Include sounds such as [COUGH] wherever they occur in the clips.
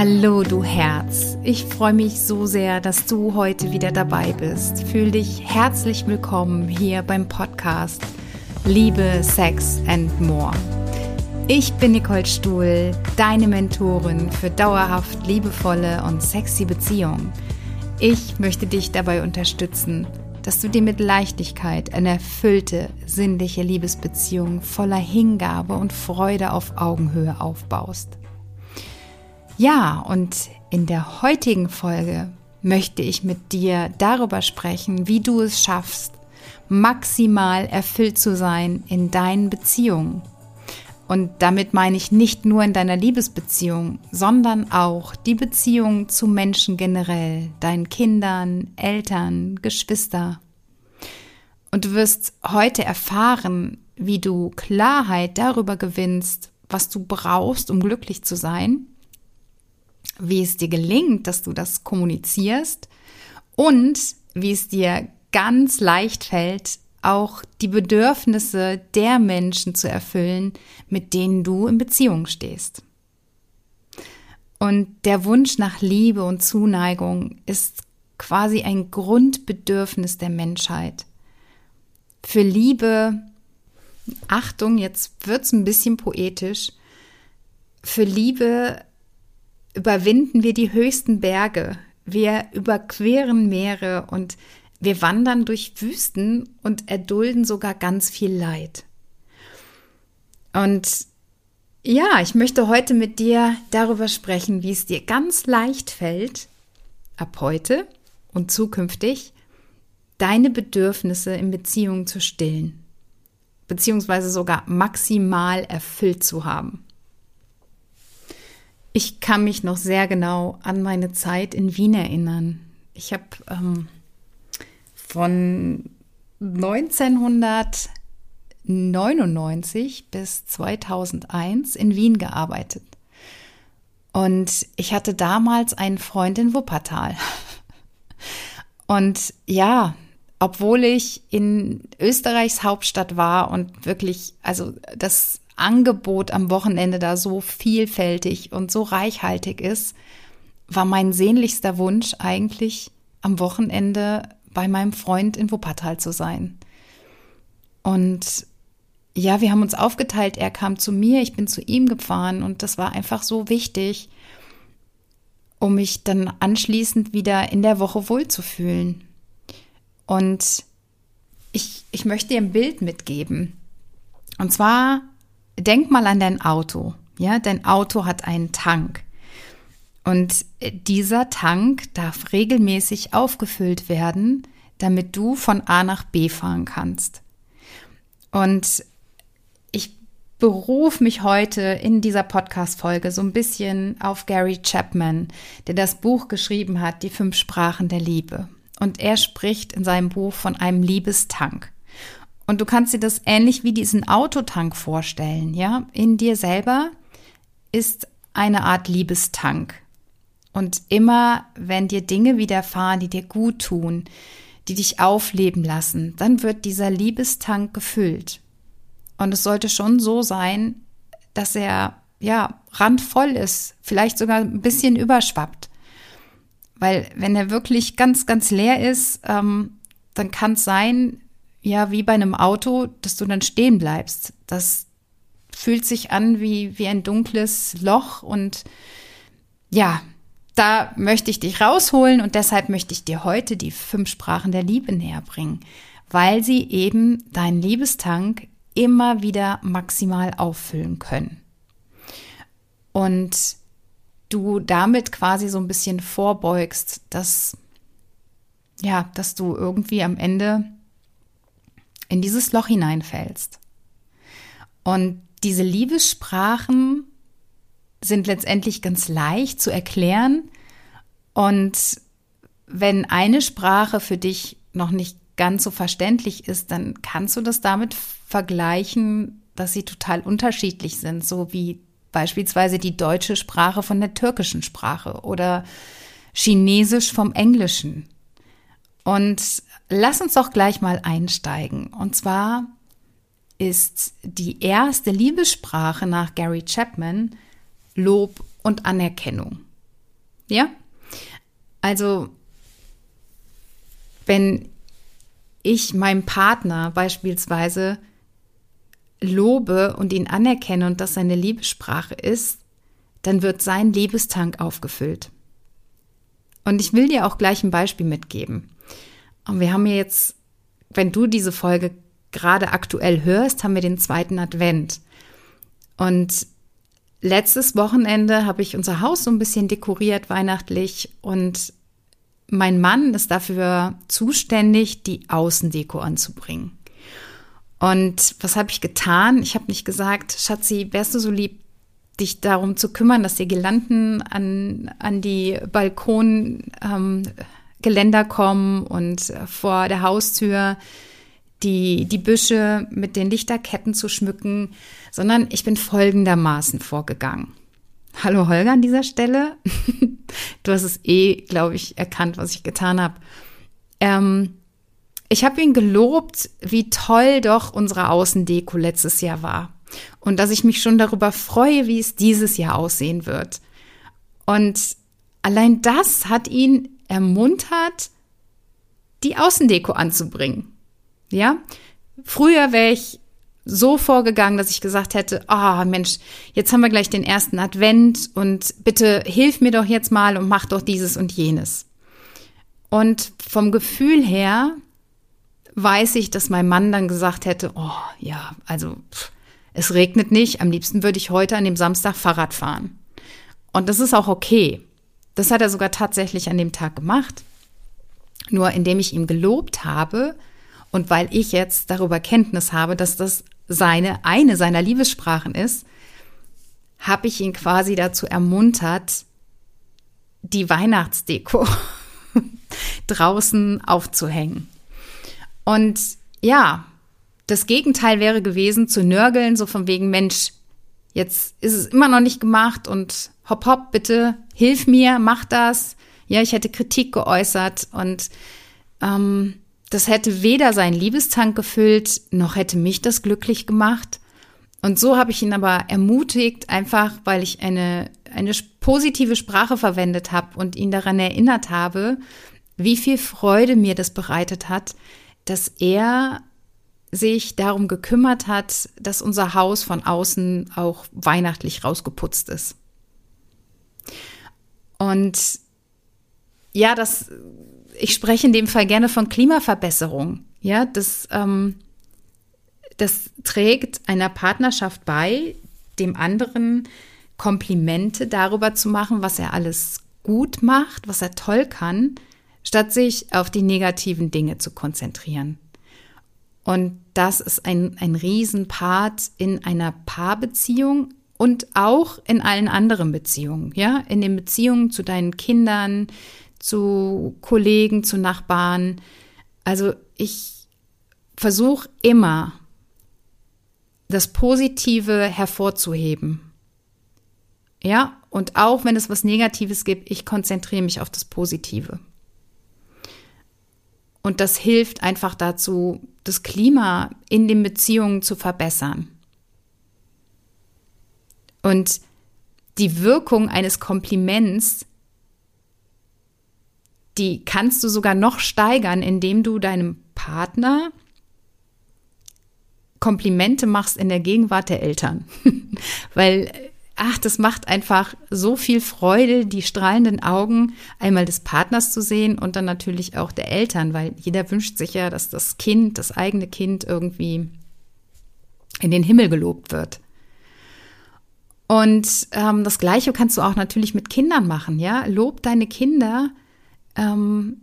Hallo, du Herz. Ich freue mich so sehr, dass du heute wieder dabei bist. Fühl dich herzlich willkommen hier beim Podcast Liebe, Sex and More. Ich bin Nicole Stuhl, deine Mentorin für dauerhaft liebevolle und sexy Beziehungen. Ich möchte dich dabei unterstützen, dass du dir mit Leichtigkeit eine erfüllte, sinnliche Liebesbeziehung voller Hingabe und Freude auf Augenhöhe aufbaust. Ja, und in der heutigen Folge möchte ich mit dir darüber sprechen, wie du es schaffst, maximal erfüllt zu sein in deinen Beziehungen. Und damit meine ich nicht nur in deiner Liebesbeziehung, sondern auch die Beziehung zu Menschen generell, deinen Kindern, Eltern, Geschwister. Und du wirst heute erfahren, wie du Klarheit darüber gewinnst, was du brauchst, um glücklich zu sein wie es dir gelingt, dass du das kommunizierst und wie es dir ganz leicht fällt, auch die Bedürfnisse der Menschen zu erfüllen, mit denen du in Beziehung stehst. Und der Wunsch nach Liebe und Zuneigung ist quasi ein Grundbedürfnis der Menschheit. Für Liebe, Achtung, jetzt wird's ein bisschen poetisch, für Liebe überwinden wir die höchsten Berge, wir überqueren Meere und wir wandern durch Wüsten und erdulden sogar ganz viel Leid. Und ja, ich möchte heute mit dir darüber sprechen, wie es dir ganz leicht fällt, ab heute und zukünftig, deine Bedürfnisse in Beziehungen zu stillen, beziehungsweise sogar maximal erfüllt zu haben. Ich kann mich noch sehr genau an meine Zeit in Wien erinnern. Ich habe ähm, von 1999 bis 2001 in Wien gearbeitet. Und ich hatte damals einen Freund in Wuppertal. [LAUGHS] Und ja, obwohl ich in Österreichs Hauptstadt war und wirklich, also das Angebot am Wochenende da so vielfältig und so reichhaltig ist, war mein sehnlichster Wunsch eigentlich am Wochenende bei meinem Freund in Wuppertal zu sein. Und ja, wir haben uns aufgeteilt. Er kam zu mir, ich bin zu ihm gefahren und das war einfach so wichtig, um mich dann anschließend wieder in der Woche wohlzufühlen. Und ich, ich möchte dir ein Bild mitgeben. Und zwar denk mal an dein Auto. Ja, dein Auto hat einen Tank. Und dieser Tank darf regelmäßig aufgefüllt werden, damit du von A nach B fahren kannst. Und ich berufe mich heute in dieser Podcast-Folge so ein bisschen auf Gary Chapman, der das Buch geschrieben hat, Die fünf Sprachen der Liebe. Und er spricht in seinem Buch von einem Liebestank. Und du kannst dir das ähnlich wie diesen Autotank vorstellen, ja? In dir selber ist eine Art Liebestank. Und immer, wenn dir Dinge widerfahren, die dir gut tun, die dich aufleben lassen, dann wird dieser Liebestank gefüllt. Und es sollte schon so sein, dass er, ja, randvoll ist, vielleicht sogar ein bisschen überschwappt. Weil wenn er wirklich ganz, ganz leer ist, ähm, dann kann es sein, ja, wie bei einem Auto, dass du dann stehen bleibst. Das fühlt sich an wie, wie ein dunkles Loch und ja, da möchte ich dich rausholen und deshalb möchte ich dir heute die fünf Sprachen der Liebe näher bringen, weil sie eben deinen Liebestank immer wieder maximal auffüllen können. Und du damit quasi so ein bisschen vorbeugst, dass ja, dass du irgendwie am Ende in dieses Loch hineinfällst. Und diese Liebessprachen sind letztendlich ganz leicht zu erklären. Und wenn eine Sprache für dich noch nicht ganz so verständlich ist, dann kannst du das damit vergleichen, dass sie total unterschiedlich sind, so wie beispielsweise die deutsche Sprache von der türkischen Sprache oder Chinesisch vom Englischen. Und lass uns doch gleich mal einsteigen. Und zwar ist die erste Liebessprache nach Gary Chapman Lob und Anerkennung. Ja? Also, wenn ich meinem Partner beispielsweise lobe und ihn anerkenne und das seine Liebessprache ist, dann wird sein Liebestank aufgefüllt. Und ich will dir auch gleich ein Beispiel mitgeben. Und wir haben jetzt, wenn du diese Folge gerade aktuell hörst, haben wir den zweiten Advent. Und letztes Wochenende habe ich unser Haus so ein bisschen dekoriert weihnachtlich und mein Mann ist dafür zuständig, die Außendeko anzubringen. Und was habe ich getan? Ich habe nicht gesagt, Schatzi, wärst du so lieb, dich darum zu kümmern, dass die Girlanden an, an die Balkongeländer ähm, kommen und vor der Haustür die, die Büsche mit den Lichterketten zu schmücken, sondern ich bin folgendermaßen vorgegangen. Hallo Holger an dieser Stelle. [LAUGHS] du hast es eh, glaube ich, erkannt, was ich getan habe. Ähm, ich habe ihn gelobt, wie toll doch unsere Außendeko letztes Jahr war und dass ich mich schon darüber freue, wie es dieses Jahr aussehen wird. Und allein das hat ihn ermuntert, die Außendeko anzubringen. Ja, früher wäre ich so vorgegangen, dass ich gesagt hätte, ah oh, Mensch, jetzt haben wir gleich den ersten Advent und bitte hilf mir doch jetzt mal und mach doch dieses und jenes. Und vom Gefühl her weiß ich, dass mein Mann dann gesagt hätte, oh ja, also pff, es regnet nicht, am liebsten würde ich heute an dem Samstag Fahrrad fahren. Und das ist auch okay. Das hat er sogar tatsächlich an dem Tag gemacht. Nur indem ich ihm gelobt habe und weil ich jetzt darüber Kenntnis habe, dass das seine, eine seiner Liebessprachen ist, habe ich ihn quasi dazu ermuntert, die Weihnachtsdeko [LAUGHS] draußen aufzuhängen. Und ja, das Gegenteil wäre gewesen, zu nörgeln, so von wegen, Mensch, jetzt ist es immer noch nicht gemacht und hopp, hopp, bitte, hilf mir, mach das. Ja, ich hätte Kritik geäußert und ähm, das hätte weder seinen Liebestank gefüllt, noch hätte mich das glücklich gemacht. Und so habe ich ihn aber ermutigt, einfach weil ich eine, eine positive Sprache verwendet habe und ihn daran erinnert habe, wie viel Freude mir das bereitet hat, dass er sich darum gekümmert hat, dass unser Haus von außen auch weihnachtlich rausgeputzt ist. Und ja, das, ich spreche in dem Fall gerne von Klimaverbesserung. Ja, das, ähm, das trägt einer Partnerschaft bei, dem anderen Komplimente darüber zu machen, was er alles gut macht, was er toll kann, statt sich auf die negativen Dinge zu konzentrieren. Und das ist ein, ein Riesenpart in einer Paarbeziehung und auch in allen anderen Beziehungen, ja, in den Beziehungen zu deinen Kindern, zu Kollegen, zu Nachbarn. Also ich versuche immer, das Positive hervorzuheben. Ja, und auch wenn es was Negatives gibt, ich konzentriere mich auf das Positive. Und das hilft einfach dazu, das Klima in den Beziehungen zu verbessern. Und die Wirkung eines Kompliments, die kannst du sogar noch steigern, indem du deinem Partner Komplimente machst in der Gegenwart der Eltern. [LAUGHS] Weil ach, das macht einfach so viel Freude, die strahlenden Augen einmal des Partners zu sehen und dann natürlich auch der Eltern, weil jeder wünscht sich ja, dass das Kind, das eigene Kind irgendwie in den Himmel gelobt wird. Und ähm, das Gleiche kannst du auch natürlich mit Kindern machen, ja. Lob deine Kinder ähm,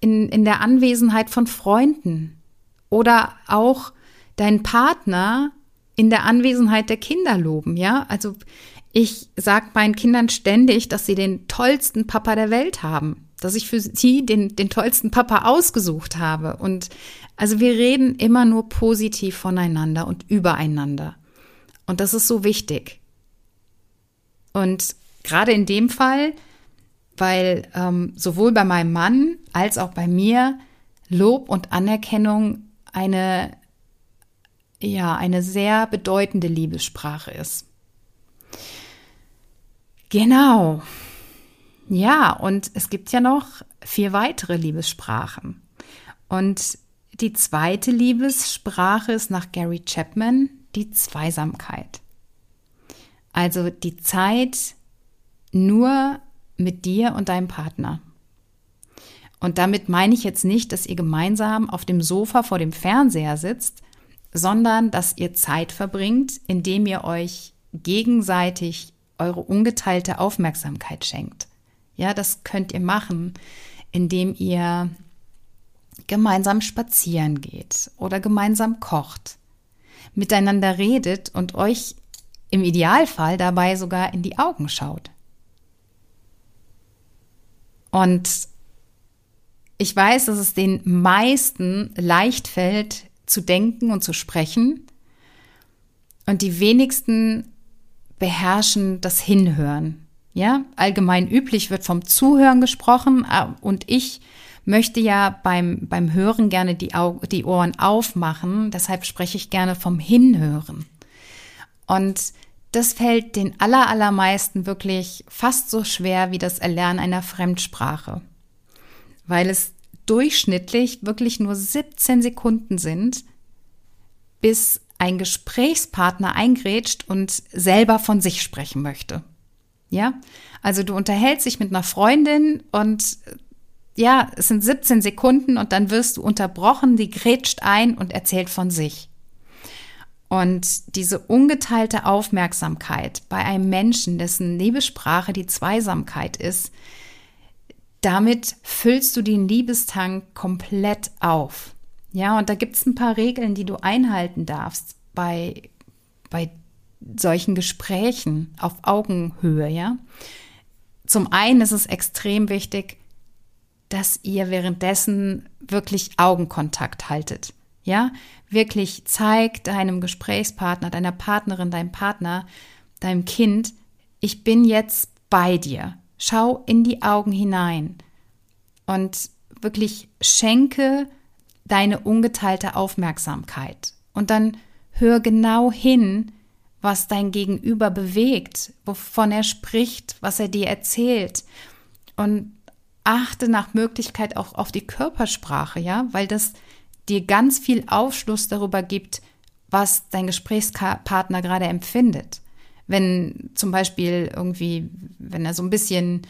in, in der Anwesenheit von Freunden oder auch deinen Partner in der Anwesenheit der Kinder loben, ja? Also ich sage meinen Kindern ständig, dass sie den tollsten Papa der Welt haben, dass ich für sie den, den tollsten Papa ausgesucht habe. Und also wir reden immer nur positiv voneinander und übereinander. Und das ist so wichtig. Und gerade in dem Fall, weil ähm, sowohl bei meinem Mann als auch bei mir Lob und Anerkennung eine ja eine sehr bedeutende Liebessprache ist. Genau. Ja, und es gibt ja noch vier weitere Liebessprachen. Und die zweite Liebessprache ist nach Gary Chapman die Zweisamkeit. Also die Zeit nur mit dir und deinem Partner. Und damit meine ich jetzt nicht, dass ihr gemeinsam auf dem Sofa vor dem Fernseher sitzt, sondern dass ihr Zeit verbringt, indem ihr euch gegenseitig eure ungeteilte Aufmerksamkeit schenkt. Ja, das könnt ihr machen, indem ihr gemeinsam spazieren geht oder gemeinsam kocht, miteinander redet und euch im Idealfall dabei sogar in die Augen schaut. Und ich weiß, dass es den meisten leicht fällt, zu denken und zu sprechen. Und die wenigsten beherrschen das Hinhören. Ja, allgemein üblich wird vom Zuhören gesprochen äh, und ich möchte ja beim, beim Hören gerne die, Au die Ohren aufmachen. Deshalb spreche ich gerne vom Hinhören. Und das fällt den allermeisten wirklich fast so schwer wie das Erlernen einer Fremdsprache weil es durchschnittlich wirklich nur 17 Sekunden sind, bis ein Gesprächspartner eingrätscht und selber von sich sprechen möchte. Ja, also du unterhältst dich mit einer Freundin und ja, es sind 17 Sekunden und dann wirst du unterbrochen, die grätscht ein und erzählt von sich. Und diese ungeteilte Aufmerksamkeit bei einem Menschen, dessen Nebelsprache die Zweisamkeit ist, damit füllst du den Liebestank komplett auf. Ja, und da gibt es ein paar Regeln, die du einhalten darfst bei, bei solchen Gesprächen auf Augenhöhe, ja. Zum einen ist es extrem wichtig, dass ihr währenddessen wirklich Augenkontakt haltet. Ja, wirklich zeigt deinem Gesprächspartner, deiner Partnerin, deinem Partner, deinem Kind, ich bin jetzt bei dir. Schau in die Augen hinein und wirklich schenke deine ungeteilte Aufmerksamkeit. Und dann hör genau hin, was dein Gegenüber bewegt, wovon er spricht, was er dir erzählt. Und achte nach Möglichkeit auch auf die Körpersprache, ja, weil das dir ganz viel Aufschluss darüber gibt, was dein Gesprächspartner gerade empfindet wenn zum Beispiel irgendwie, wenn er so ein bisschen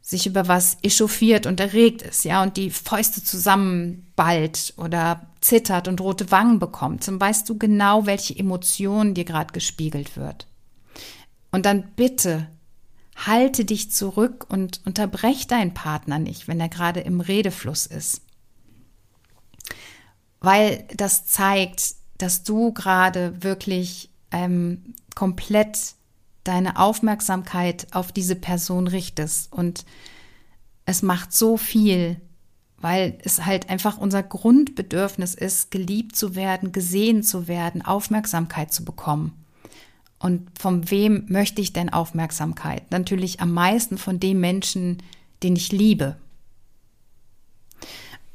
sich über was echauffiert und erregt ist, ja, und die Fäuste zusammenballt oder zittert und rote Wangen bekommt, dann weißt du genau, welche Emotion dir gerade gespiegelt wird. Und dann bitte halte dich zurück und unterbrech deinen Partner nicht, wenn er gerade im Redefluss ist. Weil das zeigt, dass du gerade wirklich ähm, komplett deine Aufmerksamkeit auf diese Person richtest. Und es macht so viel, weil es halt einfach unser Grundbedürfnis ist, geliebt zu werden, gesehen zu werden, Aufmerksamkeit zu bekommen. Und von wem möchte ich denn Aufmerksamkeit? Natürlich am meisten von dem Menschen, den ich liebe.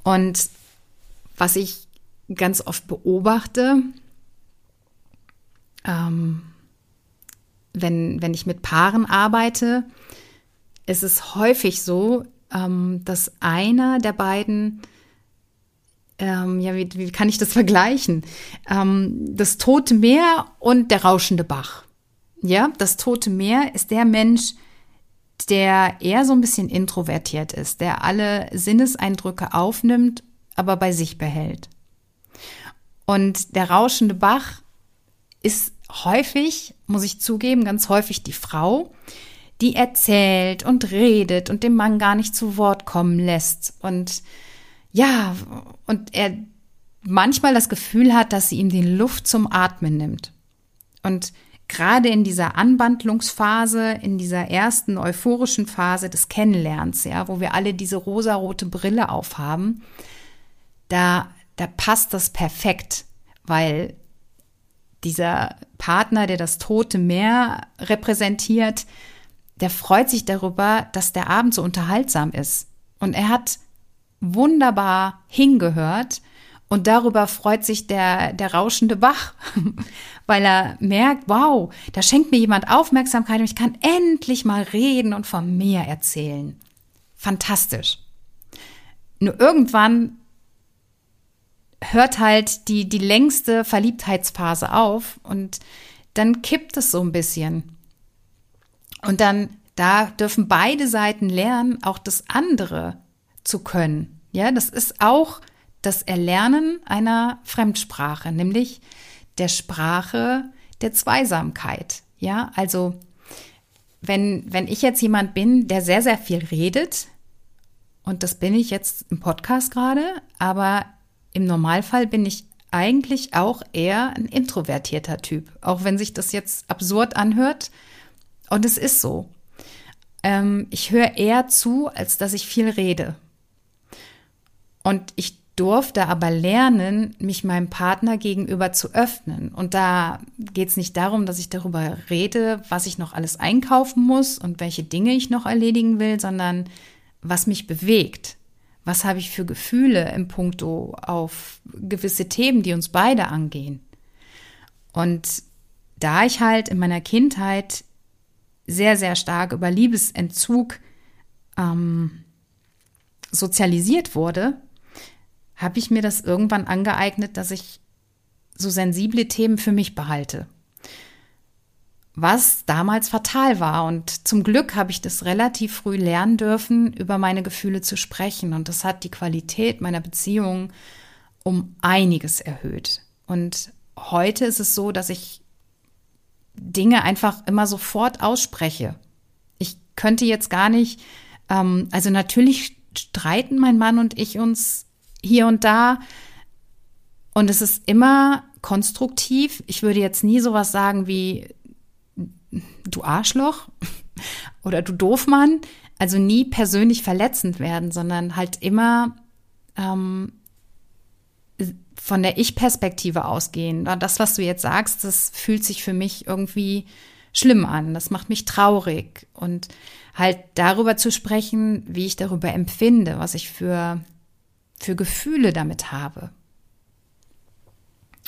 Und was ich ganz oft beobachte, ähm, wenn, wenn ich mit Paaren arbeite, ist es häufig so, ähm, dass einer der beiden, ähm, ja, wie, wie kann ich das vergleichen? Ähm, das Tote Meer und der rauschende Bach. Ja, das Tote Meer ist der Mensch, der eher so ein bisschen introvertiert ist, der alle Sinneseindrücke aufnimmt, aber bei sich behält. Und der rauschende Bach ist häufig, muss ich zugeben, ganz häufig die Frau, die erzählt und redet und dem Mann gar nicht zu Wort kommen lässt. Und ja, und er manchmal das Gefühl hat, dass sie ihm die Luft zum Atmen nimmt. Und gerade in dieser Anwandlungsphase, in dieser ersten euphorischen Phase des Kennenlernens, ja, wo wir alle diese rosarote Brille aufhaben, da, da passt das perfekt, weil dieser Partner, der das tote Meer repräsentiert, der freut sich darüber, dass der Abend so unterhaltsam ist. Und er hat wunderbar hingehört Und darüber freut sich der, der rauschende Bach, [LAUGHS] weil er merkt, wow, da schenkt mir jemand Aufmerksamkeit und ich kann endlich mal reden und von mir erzählen. Fantastisch. Nur irgendwann hört halt die, die längste Verliebtheitsphase auf und dann kippt es so ein bisschen. Und dann, da dürfen beide Seiten lernen, auch das andere zu können. Ja, das ist auch das Erlernen einer Fremdsprache, nämlich der Sprache der Zweisamkeit. Ja, also wenn, wenn ich jetzt jemand bin, der sehr, sehr viel redet, und das bin ich jetzt im Podcast gerade, aber im Normalfall bin ich eigentlich auch eher ein introvertierter Typ, auch wenn sich das jetzt absurd anhört. Und es ist so. Ähm, ich höre eher zu, als dass ich viel rede. Und ich durfte aber lernen, mich meinem Partner gegenüber zu öffnen. Und da geht es nicht darum, dass ich darüber rede, was ich noch alles einkaufen muss und welche Dinge ich noch erledigen will, sondern was mich bewegt. Was habe ich für Gefühle im Punkto auf gewisse Themen, die uns beide angehen? Und da ich halt in meiner Kindheit sehr, sehr stark über Liebesentzug ähm, sozialisiert wurde, habe ich mir das irgendwann angeeignet, dass ich so sensible Themen für mich behalte. Was damals fatal war. Und zum Glück habe ich das relativ früh lernen dürfen, über meine Gefühle zu sprechen. Und das hat die Qualität meiner Beziehung um einiges erhöht. Und heute ist es so, dass ich Dinge einfach immer sofort ausspreche. Ich könnte jetzt gar nicht, ähm, also natürlich streiten mein Mann und ich uns hier und da. Und es ist immer konstruktiv. Ich würde jetzt nie sowas sagen wie du Arschloch [LAUGHS] oder du Doofmann. Also nie persönlich verletzend werden, sondern halt immer ähm, von der Ich-Perspektive ausgehen. Das, was du jetzt sagst, das fühlt sich für mich irgendwie schlimm an. Das macht mich traurig. Und halt darüber zu sprechen, wie ich darüber empfinde, was ich für für Gefühle damit habe.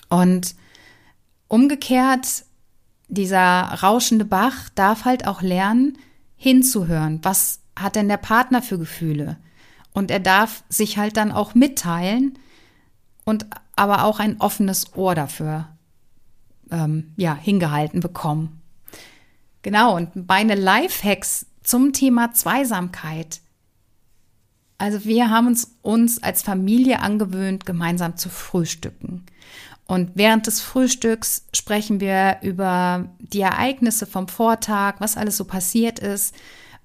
Und umgekehrt, dieser rauschende Bach darf halt auch lernen, hinzuhören. Was hat denn der Partner für Gefühle? Und er darf sich halt dann auch mitteilen und aber auch ein offenes Ohr dafür ähm, ja, hingehalten bekommen. Genau, und meine Lifehacks zum Thema Zweisamkeit also wir haben uns, uns als Familie angewöhnt, gemeinsam zu frühstücken. Und während des Frühstücks sprechen wir über die Ereignisse vom Vortag, was alles so passiert ist,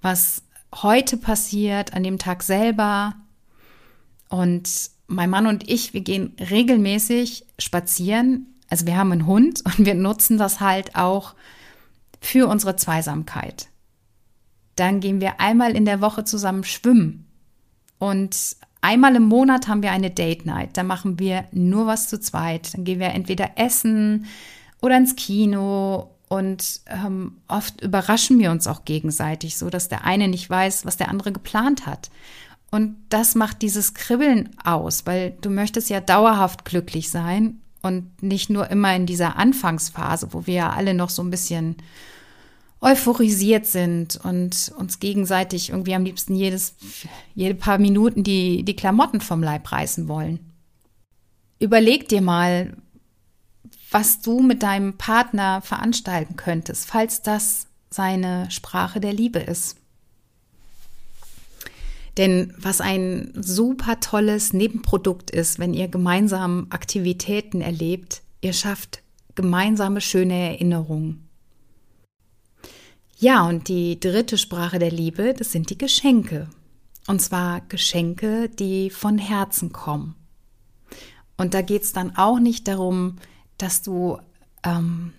was heute passiert, an dem Tag selber. Und mein Mann und ich, wir gehen regelmäßig spazieren. Also wir haben einen Hund [LAUGHS] und wir nutzen das halt auch für unsere Zweisamkeit. Dann gehen wir einmal in der Woche zusammen schwimmen. Und einmal im Monat haben wir eine Date Night. Da machen wir nur was zu zweit. Dann gehen wir entweder essen oder ins Kino. Und ähm, oft überraschen wir uns auch gegenseitig, so dass der eine nicht weiß, was der andere geplant hat. Und das macht dieses Kribbeln aus, weil du möchtest ja dauerhaft glücklich sein und nicht nur immer in dieser Anfangsphase, wo wir ja alle noch so ein bisschen euphorisiert sind und uns gegenseitig irgendwie am liebsten jedes, jede paar Minuten die, die Klamotten vom Leib reißen wollen. Überleg dir mal, was du mit deinem Partner veranstalten könntest, falls das seine Sprache der Liebe ist. Denn was ein super tolles Nebenprodukt ist, wenn ihr gemeinsam Aktivitäten erlebt, ihr schafft gemeinsame schöne Erinnerungen. Ja, und die dritte Sprache der Liebe, das sind die Geschenke. Und zwar Geschenke, die von Herzen kommen. Und da geht es dann auch nicht darum, dass du ähm,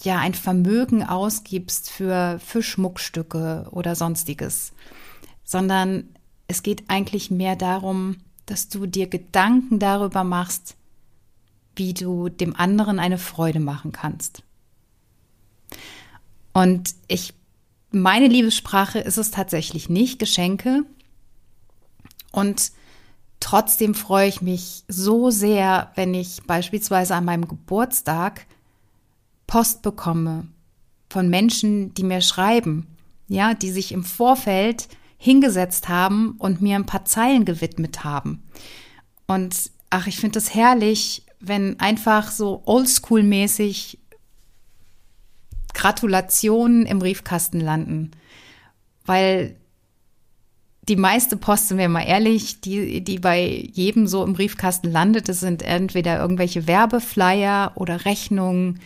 ja ein Vermögen ausgibst für, für Schmuckstücke oder sonstiges, sondern es geht eigentlich mehr darum, dass du dir Gedanken darüber machst, wie du dem anderen eine Freude machen kannst. Und ich meine Liebessprache ist es tatsächlich nicht, Geschenke. Und trotzdem freue ich mich so sehr, wenn ich beispielsweise an meinem Geburtstag Post bekomme von Menschen, die mir schreiben, ja, die sich im Vorfeld hingesetzt haben und mir ein paar Zeilen gewidmet haben. Und ach, ich finde es herrlich, wenn einfach so oldschool-mäßig Gratulationen im Briefkasten landen. Weil die meiste Post, sind wir mal ehrlich, die, die bei jedem so im Briefkasten landet, das sind entweder irgendwelche Werbeflyer oder Rechnungen,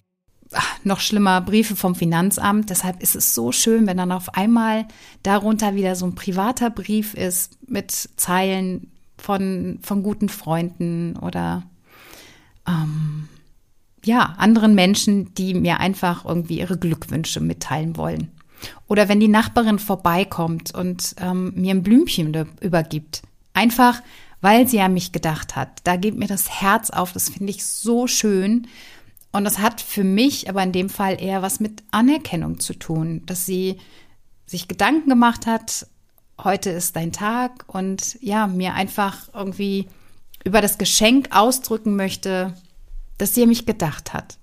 ach, noch schlimmer, Briefe vom Finanzamt. Deshalb ist es so schön, wenn dann auf einmal darunter wieder so ein privater Brief ist mit Zeilen von, von guten Freunden oder ähm, ja, anderen Menschen, die mir einfach irgendwie ihre Glückwünsche mitteilen wollen. Oder wenn die Nachbarin vorbeikommt und ähm, mir ein Blümchen übergibt. Einfach, weil sie an mich gedacht hat. Da geht mir das Herz auf. Das finde ich so schön. Und das hat für mich aber in dem Fall eher was mit Anerkennung zu tun, dass sie sich Gedanken gemacht hat, heute ist dein Tag und ja, mir einfach irgendwie über das Geschenk ausdrücken möchte, dass sie an mich gedacht hat.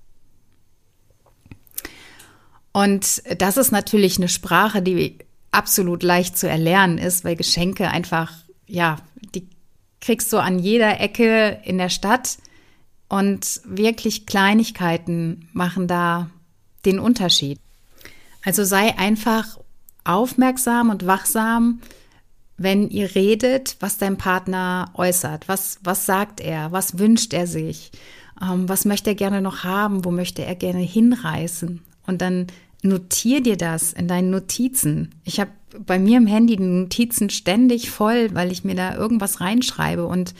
Und das ist natürlich eine Sprache, die absolut leicht zu erlernen ist, weil Geschenke einfach, ja, die kriegst du an jeder Ecke in der Stadt und wirklich Kleinigkeiten machen da den Unterschied. Also sei einfach aufmerksam und wachsam, wenn ihr redet, was dein Partner äußert. Was, was sagt er? Was wünscht er sich? Ähm, was möchte er gerne noch haben? Wo möchte er gerne hinreißen? Und dann notier dir das in deinen Notizen. Ich habe bei mir im Handy die Notizen ständig voll, weil ich mir da irgendwas reinschreibe. Und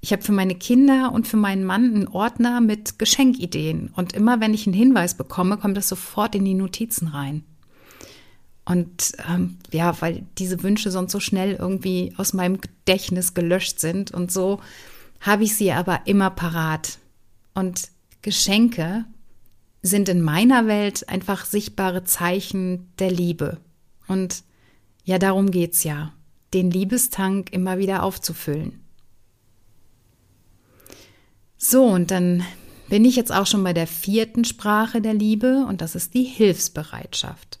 ich habe für meine Kinder und für meinen Mann einen Ordner mit Geschenkideen. Und immer wenn ich einen Hinweis bekomme, kommt das sofort in die Notizen rein. Und ähm, ja, weil diese Wünsche sonst so schnell irgendwie aus meinem Gedächtnis gelöscht sind. Und so habe ich sie aber immer parat. Und Geschenke sind in meiner Welt einfach sichtbare Zeichen der Liebe. Und ja, darum geht's ja, den Liebestank immer wieder aufzufüllen. So, und dann bin ich jetzt auch schon bei der vierten Sprache der Liebe und das ist die Hilfsbereitschaft.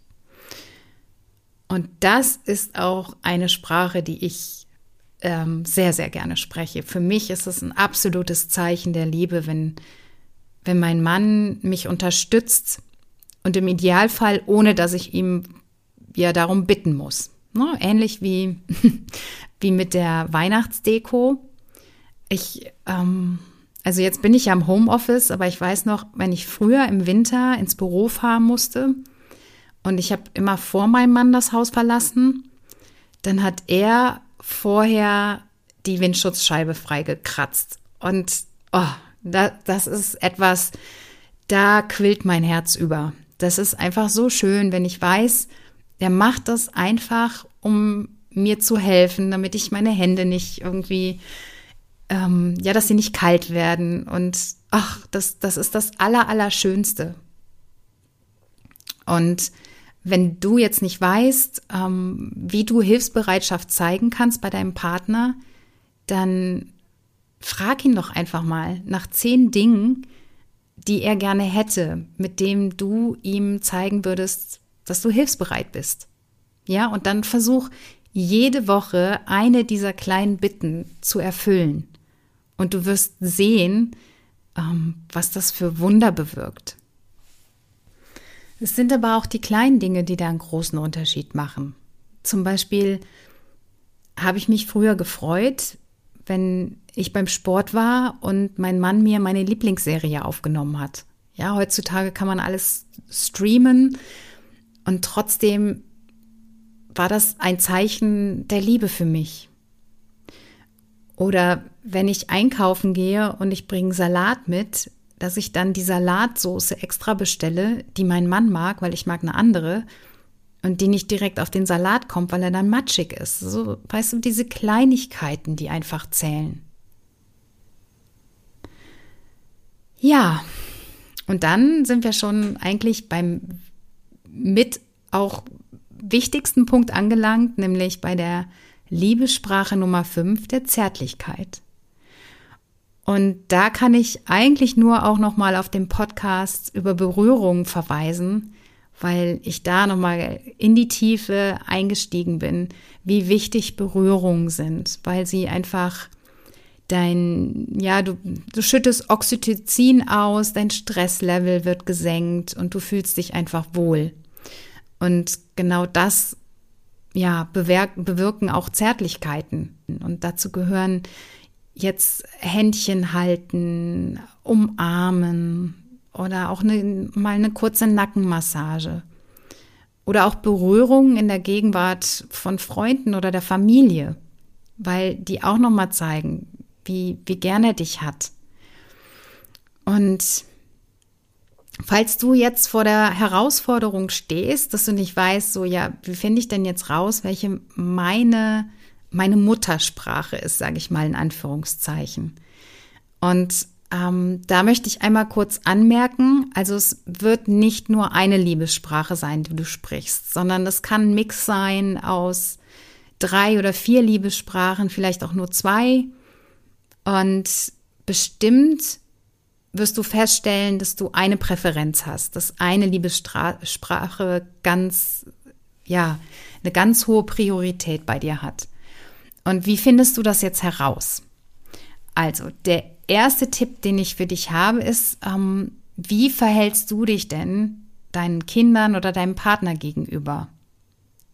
Und das ist auch eine Sprache, die ich ähm, sehr, sehr gerne spreche. Für mich ist es ein absolutes Zeichen der Liebe, wenn, wenn mein Mann mich unterstützt und im Idealfall, ohne dass ich ihm ja darum bitten muss. Ne? Ähnlich wie, [LAUGHS] wie mit der Weihnachtsdeko. Ich, ähm, also jetzt bin ich ja im Homeoffice, aber ich weiß noch, wenn ich früher im Winter ins Büro fahren musste und ich habe immer vor meinem Mann das Haus verlassen, dann hat er vorher die Windschutzscheibe freigekratzt. Und oh, da, das ist etwas, da quillt mein Herz über. Das ist einfach so schön, wenn ich weiß, der macht das einfach, um mir zu helfen, damit ich meine Hände nicht irgendwie, ähm, ja, dass sie nicht kalt werden. Und ach, das, das ist das Allerallerschönste. Und wenn du jetzt nicht weißt, ähm, wie du Hilfsbereitschaft zeigen kannst bei deinem Partner, dann frag ihn doch einfach mal nach zehn Dingen, die er gerne hätte, mit dem du ihm zeigen würdest, dass du hilfsbereit bist. Ja, und dann versuch jede Woche eine dieser kleinen Bitten zu erfüllen. Und du wirst sehen, ähm, was das für Wunder bewirkt. Es sind aber auch die kleinen Dinge, die da einen großen Unterschied machen. Zum Beispiel habe ich mich früher gefreut, wenn ich beim Sport war und mein Mann mir meine Lieblingsserie aufgenommen hat. Ja, heutzutage kann man alles streamen und trotzdem war das ein Zeichen der Liebe für mich. Oder wenn ich einkaufen gehe und ich bringe Salat mit, dass ich dann die Salatsoße extra bestelle, die mein Mann mag, weil ich mag eine andere und die nicht direkt auf den Salat kommt, weil er dann matschig ist. So, weißt du, diese Kleinigkeiten, die einfach zählen. Ja, und dann sind wir schon eigentlich beim mit auch wichtigsten Punkt angelangt, nämlich bei der Liebessprache Nummer 5 der Zärtlichkeit. Und da kann ich eigentlich nur auch noch mal auf den Podcast über Berührung verweisen, weil ich da noch mal in die Tiefe eingestiegen bin, wie wichtig Berührungen sind, weil sie einfach dein, ja, du, du schüttest Oxytocin aus, dein Stresslevel wird gesenkt und du fühlst dich einfach wohl. Und genau das, ja, bewirken auch Zärtlichkeiten. Und dazu gehören jetzt Händchen halten, umarmen oder auch eine, mal eine kurze Nackenmassage. Oder auch Berührungen in der Gegenwart von Freunden oder der Familie, weil die auch nochmal zeigen, wie, wie gern er dich hat. Und falls du jetzt vor der Herausforderung stehst, dass du nicht weißt, so ja, wie finde ich denn jetzt raus, welche meine meine Muttersprache ist, sage ich mal in Anführungszeichen. Und ähm, da möchte ich einmal kurz anmerken, also es wird nicht nur eine Liebessprache sein, die du sprichst, sondern das kann ein Mix sein aus drei oder vier Liebessprachen, vielleicht auch nur zwei. Und bestimmt wirst du feststellen, dass du eine Präferenz hast, dass eine Liebessprache ganz, ja, eine ganz hohe Priorität bei dir hat. Und wie findest du das jetzt heraus? Also, der erste Tipp, den ich für dich habe, ist, ähm, wie verhältst du dich denn deinen Kindern oder deinem Partner gegenüber?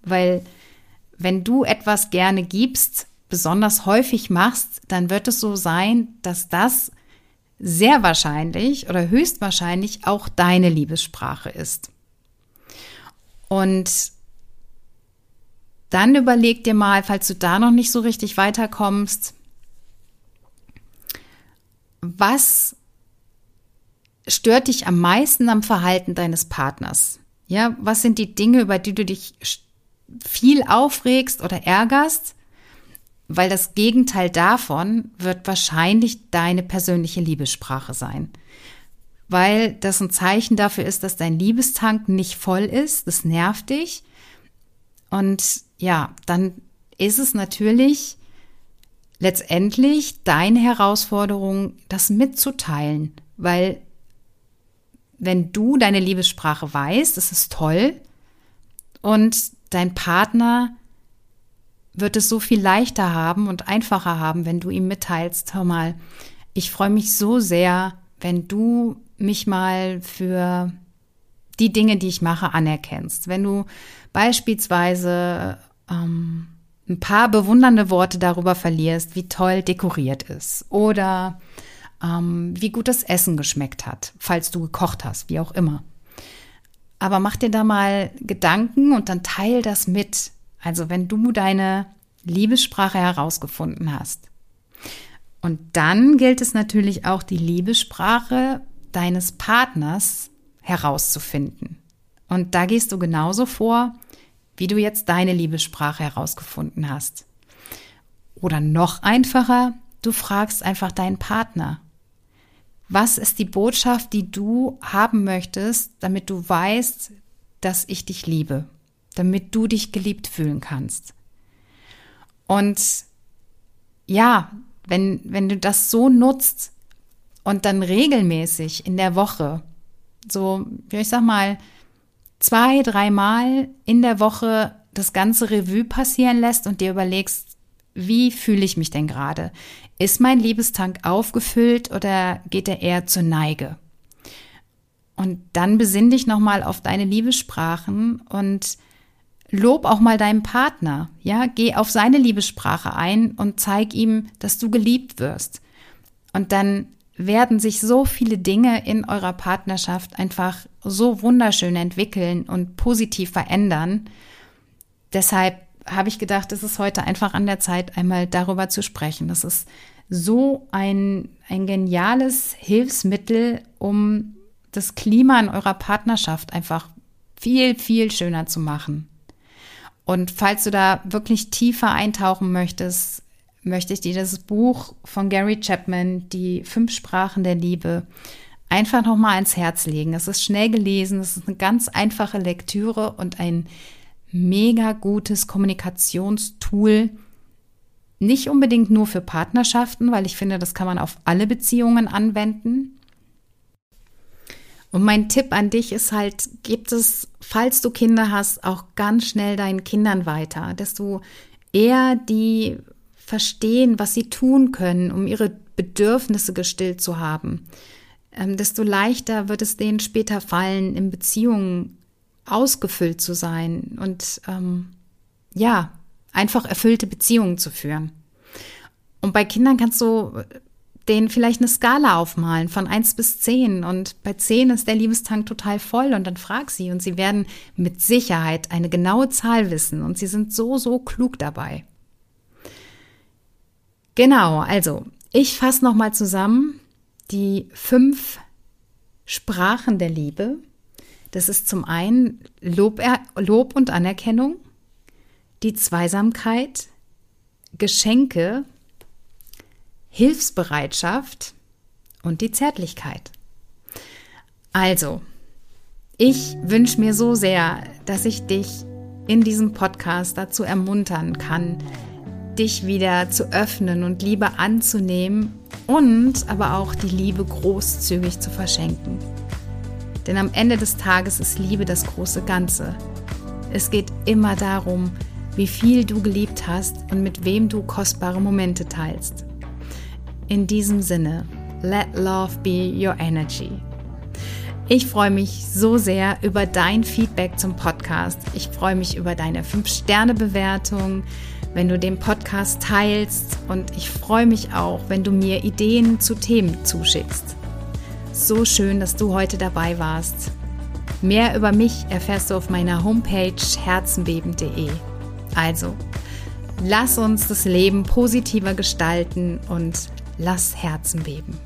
Weil wenn du etwas gerne gibst, besonders häufig machst, dann wird es so sein, dass das sehr wahrscheinlich oder höchstwahrscheinlich auch deine Liebessprache ist. Und dann überleg dir mal, falls du da noch nicht so richtig weiterkommst, was stört dich am meisten am Verhalten deines Partners? Ja, was sind die Dinge, über die du dich viel aufregst oder ärgerst? Weil das Gegenteil davon wird wahrscheinlich deine persönliche Liebessprache sein. Weil das ein Zeichen dafür ist, dass dein Liebestank nicht voll ist. Das nervt dich. Und ja, dann ist es natürlich letztendlich deine Herausforderung, das mitzuteilen, weil wenn du deine Liebessprache weißt, ist toll und dein Partner wird es so viel leichter haben und einfacher haben, wenn du ihm mitteilst, hör mal, ich freue mich so sehr, wenn du mich mal für die Dinge, die ich mache, anerkennst. Wenn du beispielsweise ähm, ein paar bewundernde Worte darüber verlierst, wie toll dekoriert ist oder ähm, wie gut das Essen geschmeckt hat, falls du gekocht hast, wie auch immer. Aber mach dir da mal Gedanken und dann teil das mit. Also wenn du deine Liebessprache herausgefunden hast. Und dann gilt es natürlich auch, die Liebessprache deines Partners herauszufinden. Und da gehst du genauso vor, wie du jetzt deine Liebessprache herausgefunden hast. Oder noch einfacher, du fragst einfach deinen Partner. Was ist die Botschaft, die du haben möchtest, damit du weißt, dass ich dich liebe, damit du dich geliebt fühlen kannst? Und ja, wenn, wenn du das so nutzt und dann regelmäßig in der Woche, so, ich sag mal, zwei, dreimal in der Woche das ganze Revue passieren lässt und dir überlegst, wie fühle ich mich denn gerade? Ist mein Liebestank aufgefüllt oder geht er eher zur Neige? Und dann besinn dich nochmal auf deine Liebessprachen und lob auch mal deinen Partner. Ja, geh auf seine Liebessprache ein und zeig ihm, dass du geliebt wirst. Und dann werden sich so viele Dinge in eurer Partnerschaft einfach so wunderschön entwickeln und positiv verändern. Deshalb habe ich gedacht, es ist heute einfach an der Zeit, einmal darüber zu sprechen. Das ist so ein, ein geniales Hilfsmittel, um das Klima in eurer Partnerschaft einfach viel, viel schöner zu machen. Und falls du da wirklich tiefer eintauchen möchtest, möchte ich dir das Buch von Gary Chapman, Die fünf Sprachen der Liebe, einfach nochmal ans Herz legen. Es ist schnell gelesen, es ist eine ganz einfache Lektüre und ein mega gutes Kommunikationstool, Nicht unbedingt nur für Partnerschaften, weil ich finde, das kann man auf alle Beziehungen anwenden. Und mein Tipp an dich ist halt, gibt es, falls du Kinder hast, auch ganz schnell deinen Kindern weiter, dass du eher die verstehen, was sie tun können, um ihre Bedürfnisse gestillt zu haben, ähm, desto leichter wird es denen später fallen, in Beziehungen ausgefüllt zu sein und ähm, ja, einfach erfüllte Beziehungen zu führen. Und bei Kindern kannst du denen vielleicht eine Skala aufmalen von 1 bis 10 und bei 10 ist der Liebestank total voll und dann frag sie und sie werden mit Sicherheit eine genaue Zahl wissen und sie sind so, so klug dabei. Genau, also ich fasse nochmal zusammen die fünf Sprachen der Liebe. Das ist zum einen Lob, Lob und Anerkennung, die Zweisamkeit, Geschenke, Hilfsbereitschaft und die Zärtlichkeit. Also, ich wünsche mir so sehr, dass ich dich in diesem Podcast dazu ermuntern kann, dich wieder zu öffnen und Liebe anzunehmen und aber auch die Liebe großzügig zu verschenken. Denn am Ende des Tages ist Liebe das große Ganze. Es geht immer darum, wie viel du geliebt hast und mit wem du kostbare Momente teilst. In diesem Sinne, let love be your energy. Ich freue mich so sehr über dein Feedback zum Podcast. Ich freue mich über deine 5-Sterne-Bewertung, wenn du den Podcast teilst und ich freue mich auch, wenn du mir Ideen zu Themen zuschickst. So schön, dass du heute dabei warst. Mehr über mich erfährst du auf meiner Homepage herzenbeben.de. Also, lass uns das Leben positiver gestalten und lass Herzen beben.